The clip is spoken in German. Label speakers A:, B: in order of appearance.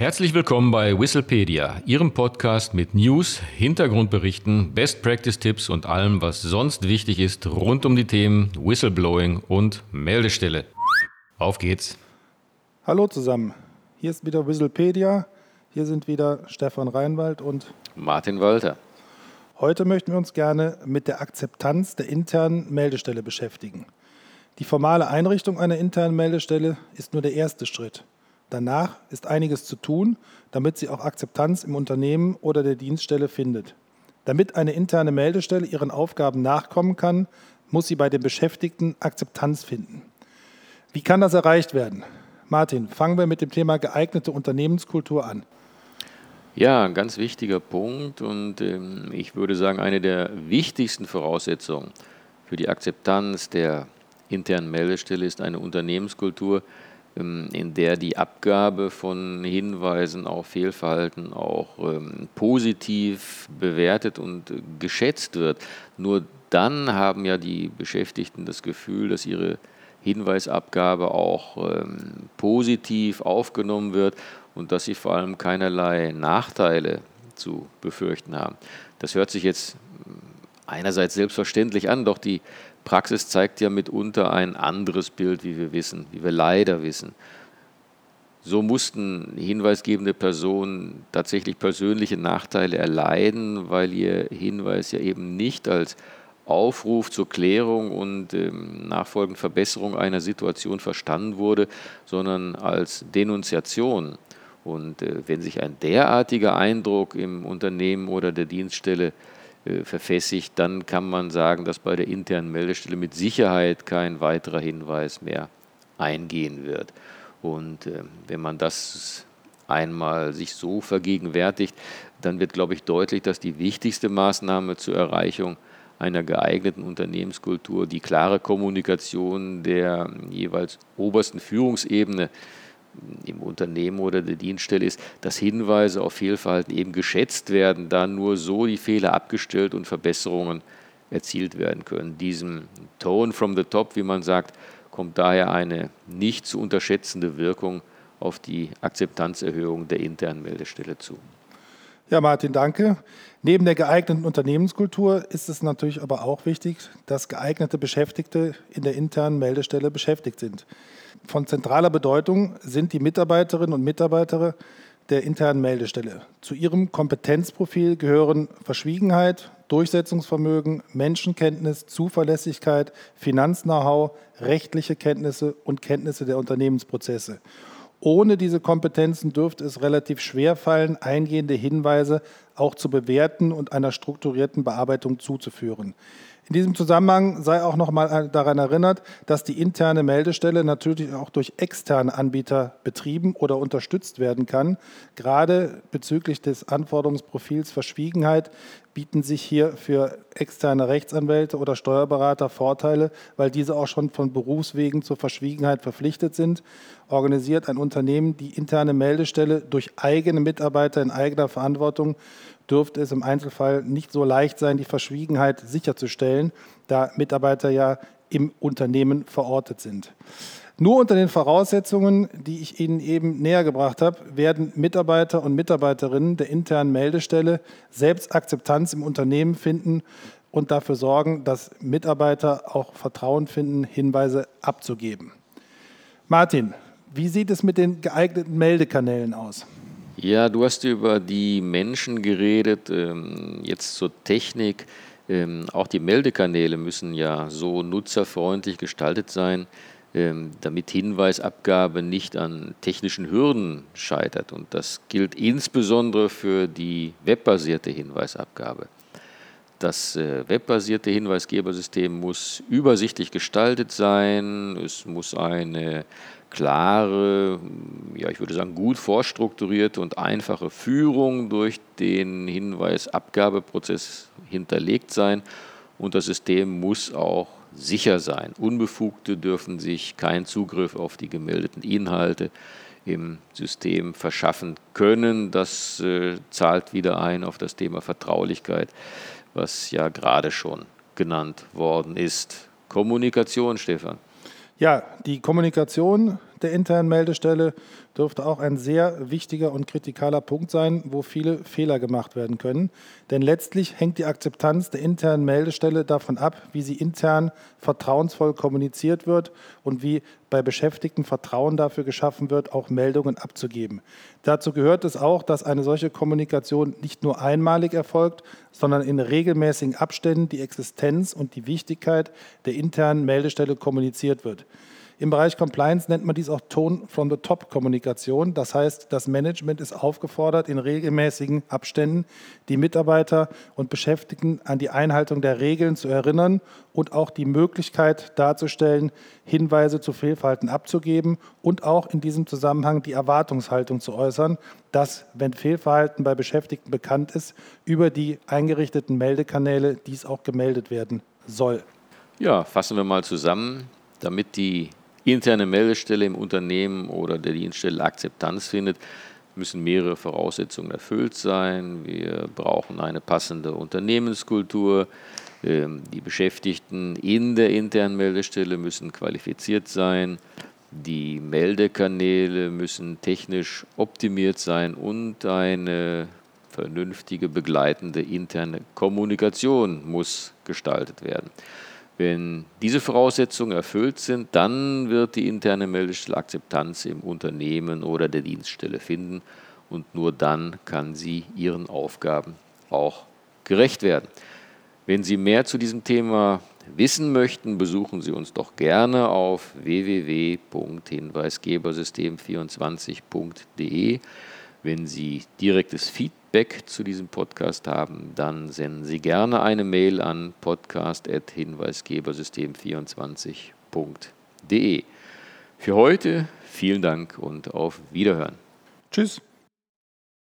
A: Herzlich willkommen bei Whistlepedia, Ihrem Podcast mit News, Hintergrundberichten, Best Practice Tipps und allem, was sonst wichtig ist rund um die Themen Whistleblowing und Meldestelle. Auf geht's.
B: Hallo zusammen. Hier ist wieder Whistlepedia. Hier sind wieder Stefan Reinwald und
A: Martin Walter.
B: Heute möchten wir uns gerne mit der Akzeptanz der internen Meldestelle beschäftigen. Die formale Einrichtung einer internen Meldestelle ist nur der erste Schritt. Danach ist einiges zu tun, damit sie auch Akzeptanz im Unternehmen oder der Dienststelle findet. Damit eine interne Meldestelle ihren Aufgaben nachkommen kann, muss sie bei den Beschäftigten Akzeptanz finden. Wie kann das erreicht werden? Martin, fangen wir mit dem Thema geeignete Unternehmenskultur an.
A: Ja, ein ganz wichtiger Punkt und ähm, ich würde sagen, eine der wichtigsten Voraussetzungen für die Akzeptanz der internen Meldestelle ist eine Unternehmenskultur, in der die Abgabe von Hinweisen auf Fehlverhalten auch ähm, positiv bewertet und äh, geschätzt wird. Nur dann haben ja die Beschäftigten das Gefühl, dass ihre Hinweisabgabe auch ähm, positiv aufgenommen wird und dass sie vor allem keinerlei Nachteile zu befürchten haben. Das hört sich jetzt einerseits selbstverständlich an, doch die Praxis zeigt ja mitunter ein anderes Bild, wie wir wissen, wie wir leider wissen. So mussten hinweisgebende Personen tatsächlich persönliche Nachteile erleiden, weil ihr Hinweis ja eben nicht als Aufruf zur Klärung und ähm, nachfolgend Verbesserung einer Situation verstanden wurde, sondern als Denunziation. Und äh, wenn sich ein derartiger Eindruck im Unternehmen oder der Dienststelle äh, verfestigt, dann kann man sagen, dass bei der internen Meldestelle mit Sicherheit kein weiterer Hinweis mehr eingehen wird. Und äh, wenn man das einmal sich so vergegenwärtigt, dann wird, glaube ich, deutlich, dass die wichtigste Maßnahme zur Erreichung einer geeigneten Unternehmenskultur die klare Kommunikation der jeweils obersten Führungsebene im Unternehmen oder der Dienststelle ist, dass Hinweise auf Fehlverhalten eben geschätzt werden, da nur so die Fehler abgestellt und Verbesserungen erzielt werden können. Diesem Tone from the top, wie man sagt, kommt daher eine nicht zu unterschätzende Wirkung auf die Akzeptanzerhöhung der internen Meldestelle zu.
B: Ja, Martin, danke. Neben der geeigneten Unternehmenskultur ist es natürlich aber auch wichtig, dass geeignete Beschäftigte in der internen Meldestelle beschäftigt sind. Von zentraler Bedeutung sind die Mitarbeiterinnen und Mitarbeiter der internen Meldestelle. Zu ihrem Kompetenzprofil gehören Verschwiegenheit, Durchsetzungsvermögen, Menschenkenntnis, Zuverlässigkeit, Finanz-Know-how, rechtliche Kenntnisse und Kenntnisse der Unternehmensprozesse. Ohne diese Kompetenzen dürfte es relativ schwer fallen, eingehende Hinweise auch zu bewerten und einer strukturierten Bearbeitung zuzuführen. In diesem Zusammenhang sei auch noch mal daran erinnert, dass die interne Meldestelle natürlich auch durch externe Anbieter betrieben oder unterstützt werden kann. Gerade bezüglich des Anforderungsprofils Verschwiegenheit bieten sich hier für externe Rechtsanwälte oder Steuerberater Vorteile, weil diese auch schon von Berufswegen zur Verschwiegenheit verpflichtet sind. Organisiert ein Unternehmen die interne Meldestelle durch eigene Mitarbeiter in eigener Verantwortung, dürfte es im Einzelfall nicht so leicht sein, die Verschwiegenheit sicherzustellen, da Mitarbeiter ja im Unternehmen verortet sind. Nur unter den Voraussetzungen, die ich Ihnen eben näher gebracht habe, werden Mitarbeiter und Mitarbeiterinnen der internen Meldestelle selbst Akzeptanz im Unternehmen finden und dafür sorgen, dass Mitarbeiter auch Vertrauen finden, Hinweise abzugeben. Martin, wie sieht es mit den geeigneten Meldekanälen aus?
A: Ja, du hast über die Menschen geredet, ähm, jetzt zur Technik. Ähm, auch die Meldekanäle müssen ja so nutzerfreundlich gestaltet sein, ähm, damit Hinweisabgabe nicht an technischen Hürden scheitert. Und das gilt insbesondere für die webbasierte Hinweisabgabe. Das äh, webbasierte Hinweisgebersystem muss übersichtlich gestaltet sein, es muss eine klare, ja, ich würde sagen, gut vorstrukturierte und einfache Führung durch den Hinweisabgabeprozess hinterlegt sein und das System muss auch sicher sein. Unbefugte dürfen sich keinen Zugriff auf die gemeldeten Inhalte im System verschaffen können. Das äh, zahlt wieder ein auf das Thema Vertraulichkeit, was ja gerade schon genannt worden ist. Kommunikation, Stefan.
B: Ja, die Kommunikation der internen Meldestelle dürfte auch ein sehr wichtiger und kritikaler Punkt sein, wo viele Fehler gemacht werden können. Denn letztlich hängt die Akzeptanz der internen Meldestelle davon ab, wie sie intern vertrauensvoll kommuniziert wird und wie bei Beschäftigten Vertrauen dafür geschaffen wird, auch Meldungen abzugeben. Dazu gehört es auch, dass eine solche Kommunikation nicht nur einmalig erfolgt, sondern in regelmäßigen Abständen die Existenz und die Wichtigkeit der internen Meldestelle kommuniziert wird. Im Bereich Compliance nennt man dies auch Tone from the Top Kommunikation. Das heißt, das Management ist aufgefordert, in regelmäßigen Abständen die Mitarbeiter und Beschäftigten an die Einhaltung der Regeln zu erinnern und auch die Möglichkeit darzustellen, Hinweise zu Fehlverhalten abzugeben und auch in diesem Zusammenhang die Erwartungshaltung zu äußern, dass, wenn Fehlverhalten bei Beschäftigten bekannt ist, über die eingerichteten Meldekanäle dies auch gemeldet werden soll.
A: Ja, fassen wir mal zusammen, damit die interne Meldestelle im Unternehmen oder der Dienststelle Akzeptanz findet, müssen mehrere Voraussetzungen erfüllt sein. Wir brauchen eine passende Unternehmenskultur. Ähm, die Beschäftigten in der internen Meldestelle müssen qualifiziert sein. Die Meldekanäle müssen technisch optimiert sein und eine vernünftige begleitende interne Kommunikation muss gestaltet werden. Wenn diese Voraussetzungen erfüllt sind, dann wird die interne Meldestelle Akzeptanz im Unternehmen oder der Dienststelle finden und nur dann kann sie ihren Aufgaben auch gerecht werden. Wenn Sie mehr zu diesem Thema wissen möchten, besuchen Sie uns doch gerne auf www.hinweisgebersystem24.de. Wenn Sie direktes Feedback Feedback zu diesem Podcast haben, dann senden Sie gerne eine Mail an podcast.hinweisgebersystem24.de. Für heute vielen Dank und auf Wiederhören.
B: Tschüss.